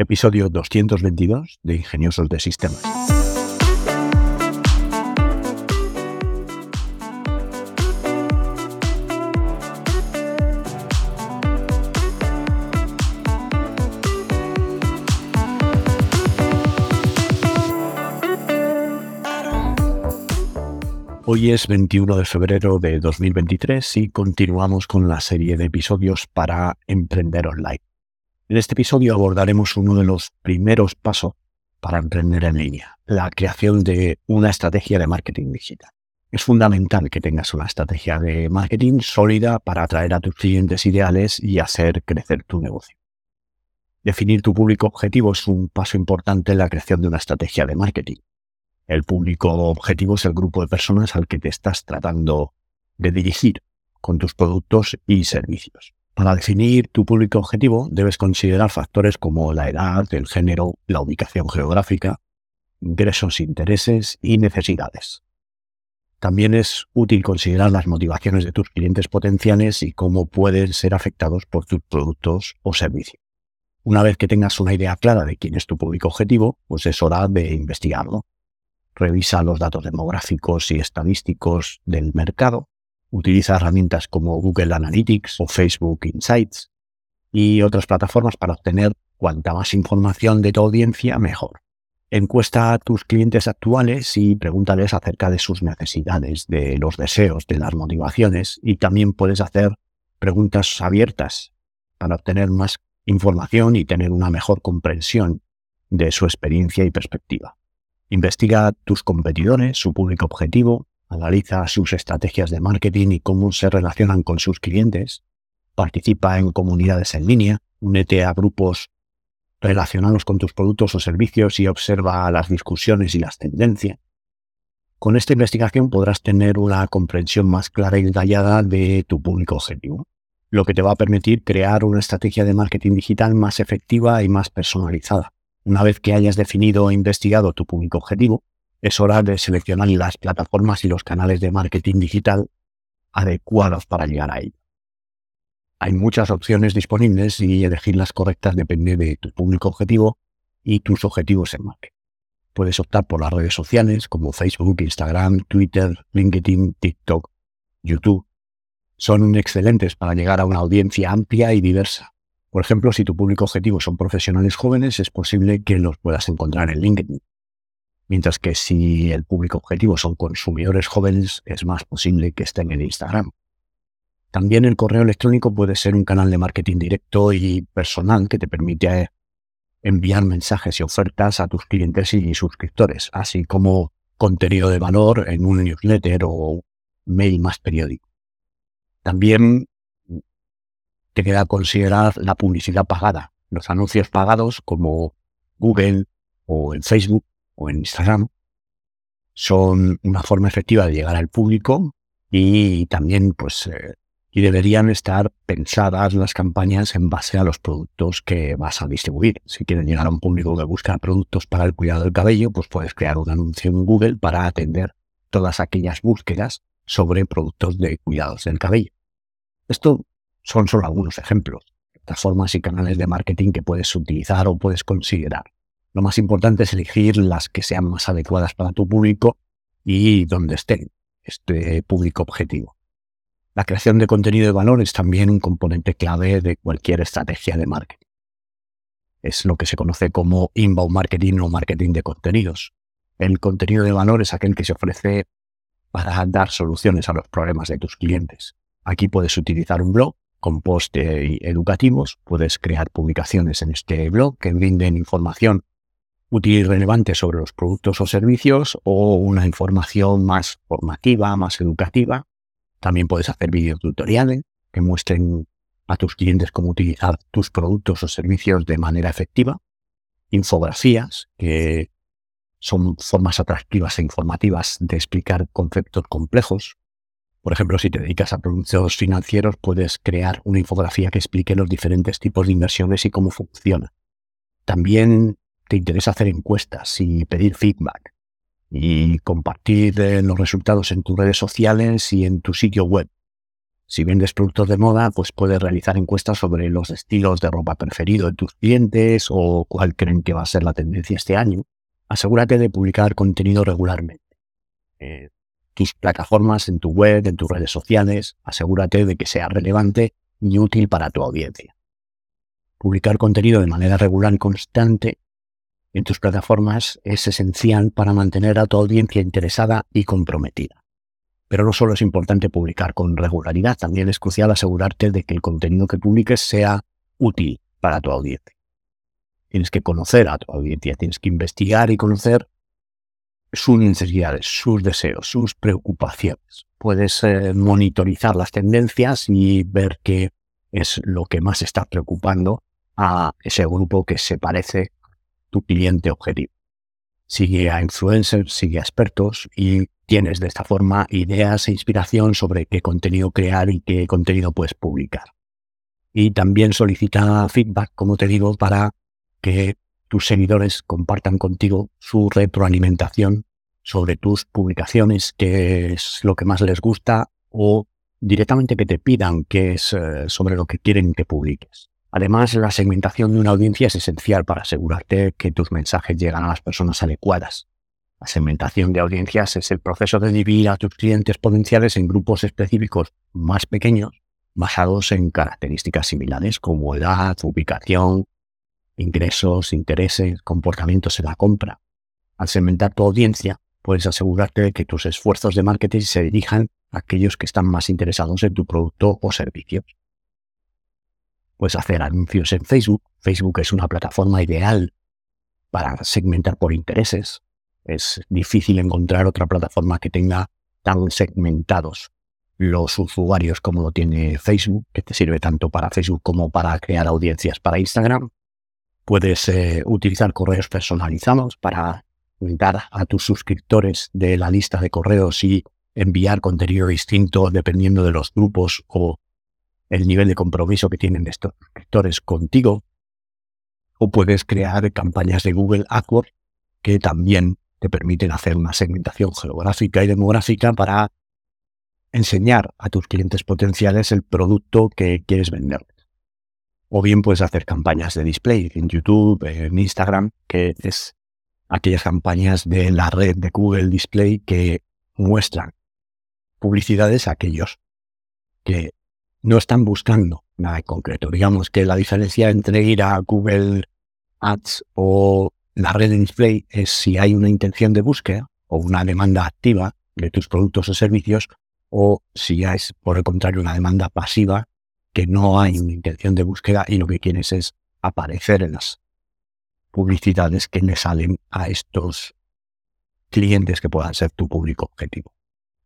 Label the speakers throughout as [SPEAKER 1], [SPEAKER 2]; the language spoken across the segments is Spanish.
[SPEAKER 1] episodio 222 de Ingeniosos de Sistemas. Hoy es 21 de febrero de 2023 y continuamos con la serie de episodios para emprender online. En este episodio abordaremos uno de los primeros pasos para emprender en línea, la creación de una estrategia de marketing digital. Es fundamental que tengas una estrategia de marketing sólida para atraer a tus clientes ideales y hacer crecer tu negocio. Definir tu público objetivo es un paso importante en la creación de una estrategia de marketing. El público objetivo es el grupo de personas al que te estás tratando de dirigir con tus productos y servicios. Para definir tu público objetivo debes considerar factores como la edad, el género, la ubicación geográfica, ingresos, intereses y necesidades. También es útil considerar las motivaciones de tus clientes potenciales y cómo pueden ser afectados por tus productos o servicios. Una vez que tengas una idea clara de quién es tu público objetivo, pues es hora de investigarlo. Revisa los datos demográficos y estadísticos del mercado Utiliza herramientas como Google Analytics o Facebook Insights y otras plataformas para obtener cuanta más información de tu audiencia, mejor. Encuesta a tus clientes actuales y pregúntales acerca de sus necesidades, de los deseos, de las motivaciones y también puedes hacer preguntas abiertas para obtener más información y tener una mejor comprensión de su experiencia y perspectiva. Investiga tus competidores, su público objetivo, analiza sus estrategias de marketing y cómo se relacionan con sus clientes, participa en comunidades en línea, únete a grupos relacionados con tus productos o servicios y observa las discusiones y las tendencias. Con esta investigación podrás tener una comprensión más clara y detallada de tu público objetivo, lo que te va a permitir crear una estrategia de marketing digital más efectiva y más personalizada. Una vez que hayas definido e investigado tu público objetivo, es hora de seleccionar las plataformas y los canales de marketing digital adecuados para llegar a ello. Hay muchas opciones disponibles y elegir las correctas depende de tu público objetivo y tus objetivos en marketing. Puedes optar por las redes sociales como Facebook, Instagram, Twitter, LinkedIn, TikTok, YouTube. Son excelentes para llegar a una audiencia amplia y diversa. Por ejemplo, si tu público objetivo son profesionales jóvenes, es posible que los puedas encontrar en LinkedIn mientras que si el público objetivo son consumidores jóvenes, es más posible que estén en Instagram. También el correo electrónico puede ser un canal de marketing directo y personal que te permite enviar mensajes y ofertas a tus clientes y suscriptores, así como contenido de valor en un newsletter o mail más periódico. También te queda considerar la publicidad pagada, los anuncios pagados como Google o en Facebook o en Instagram son una forma efectiva de llegar al público y también pues eh, y deberían estar pensadas las campañas en base a los productos que vas a distribuir. Si quieres llegar a un público que busca productos para el cuidado del cabello, pues puedes crear un anuncio en Google para atender todas aquellas búsquedas sobre productos de cuidados del cabello. Esto son solo algunos ejemplos, de formas y canales de marketing que puedes utilizar o puedes considerar. Lo más importante es elegir las que sean más adecuadas para tu público y donde estén este público objetivo. La creación de contenido de valor es también un componente clave de cualquier estrategia de marketing. Es lo que se conoce como inbound marketing o marketing de contenidos. El contenido de valor es aquel que se ofrece para dar soluciones a los problemas de tus clientes. Aquí puedes utilizar un blog con posts educativos, puedes crear publicaciones en este blog que brinden información útil y relevante sobre los productos o servicios o una información más formativa, más educativa. También puedes hacer videotutoriales que muestren a tus clientes cómo utilizar tus productos o servicios de manera efectiva. Infografías, que son formas atractivas e informativas de explicar conceptos complejos. Por ejemplo, si te dedicas a productos financieros, puedes crear una infografía que explique los diferentes tipos de inversiones y cómo funciona. También te interesa hacer encuestas y pedir feedback y compartir eh, los resultados en tus redes sociales y en tu sitio web. Si vendes productos de moda, pues puedes realizar encuestas sobre los estilos de ropa preferido de tus clientes o cuál creen que va a ser la tendencia este año. Asegúrate de publicar contenido regularmente. Eh, tus plataformas, en tu web, en tus redes sociales, asegúrate de que sea relevante y útil para tu audiencia. Publicar contenido de manera regular y constante en tus plataformas es esencial para mantener a tu audiencia interesada y comprometida. Pero no solo es importante publicar con regularidad, también es crucial asegurarte de que el contenido que publiques sea útil para tu audiencia. Tienes que conocer a tu audiencia, tienes que investigar y conocer sus necesidades, sus deseos, sus preocupaciones. Puedes eh, monitorizar las tendencias y ver qué es lo que más está preocupando a ese grupo que se parece tu cliente objetivo. Sigue a influencers, sigue a expertos y tienes de esta forma ideas e inspiración sobre qué contenido crear y qué contenido puedes publicar. Y también solicita feedback, como te digo, para que tus seguidores compartan contigo su retroalimentación sobre tus publicaciones, qué es lo que más les gusta o directamente que te pidan qué es eh, sobre lo que quieren que publiques. Además, la segmentación de una audiencia es esencial para asegurarte que tus mensajes llegan a las personas adecuadas. La segmentación de audiencias es el proceso de dividir a tus clientes potenciales en grupos específicos más pequeños basados en características similares como edad, ubicación, ingresos, intereses, comportamientos en la compra. Al segmentar tu audiencia, puedes asegurarte de que tus esfuerzos de marketing se dirijan a aquellos que están más interesados en tu producto o servicio. Puedes hacer anuncios en Facebook. Facebook es una plataforma ideal para segmentar por intereses. Es difícil encontrar otra plataforma que tenga tan segmentados los usuarios como lo tiene Facebook, que te sirve tanto para Facebook como para crear audiencias para Instagram. Puedes eh, utilizar correos personalizados para dar a tus suscriptores de la lista de correos y enviar contenido distinto dependiendo de los grupos o el nivel de compromiso que tienen estos suscriptores contigo. O puedes crear campañas de Google AdWords que también te permiten hacer una segmentación geográfica y demográfica para enseñar a tus clientes potenciales el producto que quieres vender. O bien puedes hacer campañas de display en YouTube, en Instagram, que es aquellas campañas de la red de Google Display que muestran publicidades a aquellos que no están buscando nada en concreto. Digamos que la diferencia entre ir a Google Ads o la red de display es si hay una intención de búsqueda o una demanda activa de tus productos o servicios o si es, por el contrario, una demanda pasiva que no hay una intención de búsqueda y lo que quieres es aparecer en las publicidades que le salen a estos clientes que puedan ser tu público objetivo.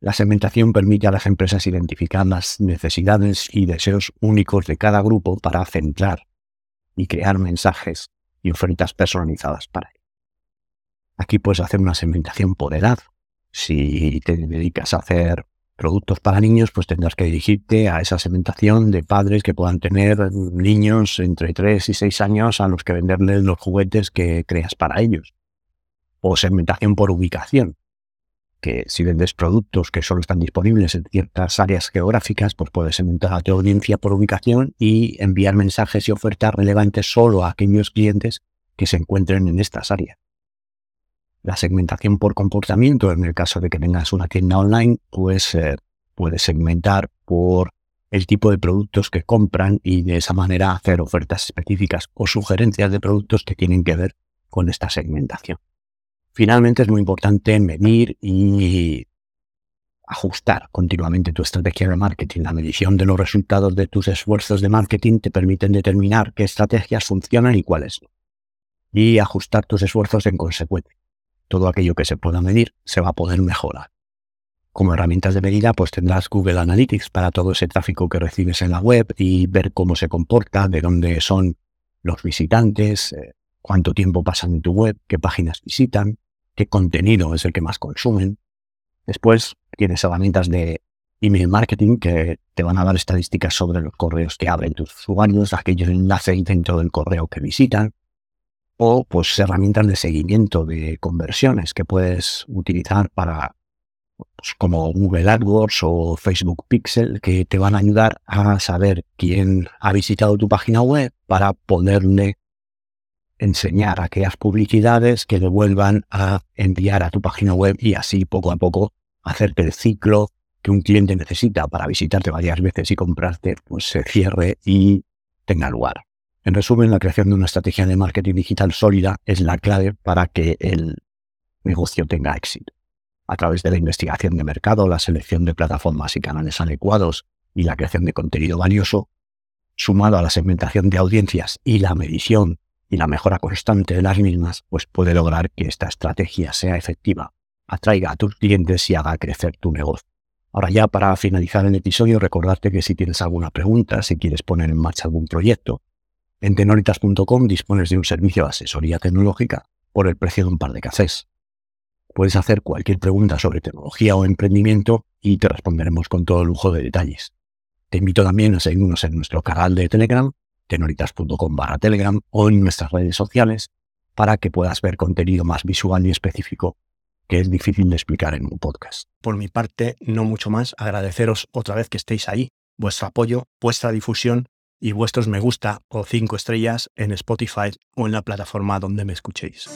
[SPEAKER 1] La segmentación permite a las empresas identificar las necesidades y deseos únicos de cada grupo para centrar y crear mensajes y ofertas personalizadas para ellos. Aquí puedes hacer una segmentación por edad. Si te dedicas a hacer productos para niños, pues tendrás que dirigirte a esa segmentación de padres que puedan tener niños entre 3 y 6 años a los que venderles los juguetes que creas para ellos. O segmentación por ubicación, que si vendes productos que solo están disponibles en ciertas áreas geográficas, pues puedes segmentar a tu audiencia por ubicación y enviar mensajes y ofertas relevantes solo a aquellos clientes que se encuentren en estas áreas. La segmentación por comportamiento, en el caso de que tengas una tienda online, pues puedes segmentar por el tipo de productos que compran y de esa manera hacer ofertas específicas o sugerencias de productos que tienen que ver con esta segmentación. Finalmente es muy importante medir y ajustar continuamente tu estrategia de marketing. La medición de los resultados de tus esfuerzos de marketing te permiten determinar qué estrategias funcionan y cuáles no. Y ajustar tus esfuerzos en consecuencia todo aquello que se pueda medir se va a poder mejorar. Como herramientas de medida, pues tendrás Google Analytics para todo ese tráfico que recibes en la web y ver cómo se comporta, de dónde son los visitantes, eh, cuánto tiempo pasan en tu web, qué páginas visitan, qué contenido es el que más consumen. Después tienes herramientas de email marketing que te van a dar estadísticas sobre los correos que abren tus usuarios, aquellos enlaces dentro del correo que visitan, o pues herramientas de seguimiento de conversiones que puedes utilizar para pues, como Google AdWords o Facebook Pixel que te van a ayudar a saber quién ha visitado tu página web para poderle enseñar aquellas publicidades que devuelvan a enviar a tu página web y así poco a poco hacer que el ciclo que un cliente necesita para visitarte varias veces y comprarte pues se cierre y tenga lugar. En resumen, la creación de una estrategia de marketing digital sólida es la clave para que el negocio tenga éxito. A través de la investigación de mercado, la selección de plataformas y canales adecuados y la creación de contenido valioso, sumado a la segmentación de audiencias y la medición y la mejora constante de las mismas, pues puede lograr que esta estrategia sea efectiva, atraiga a tus clientes y haga crecer tu negocio. Ahora ya para finalizar el episodio, recordarte que si tienes alguna pregunta, si quieres poner en marcha algún proyecto, en tenoritas.com dispones de un servicio de asesoría tecnológica por el precio de un par de cafés. Puedes hacer cualquier pregunta sobre tecnología o emprendimiento y te responderemos con todo lujo de detalles. Te invito también a seguirnos en nuestro canal de Telegram tenoritas.com barra Telegram o en nuestras redes sociales para que puedas ver contenido más visual y específico que es difícil de explicar en un podcast.
[SPEAKER 2] Por mi parte, no mucho más, agradeceros otra vez que estéis ahí, vuestro apoyo, vuestra difusión y vuestros me gusta o cinco estrellas en Spotify o en la plataforma donde me escuchéis.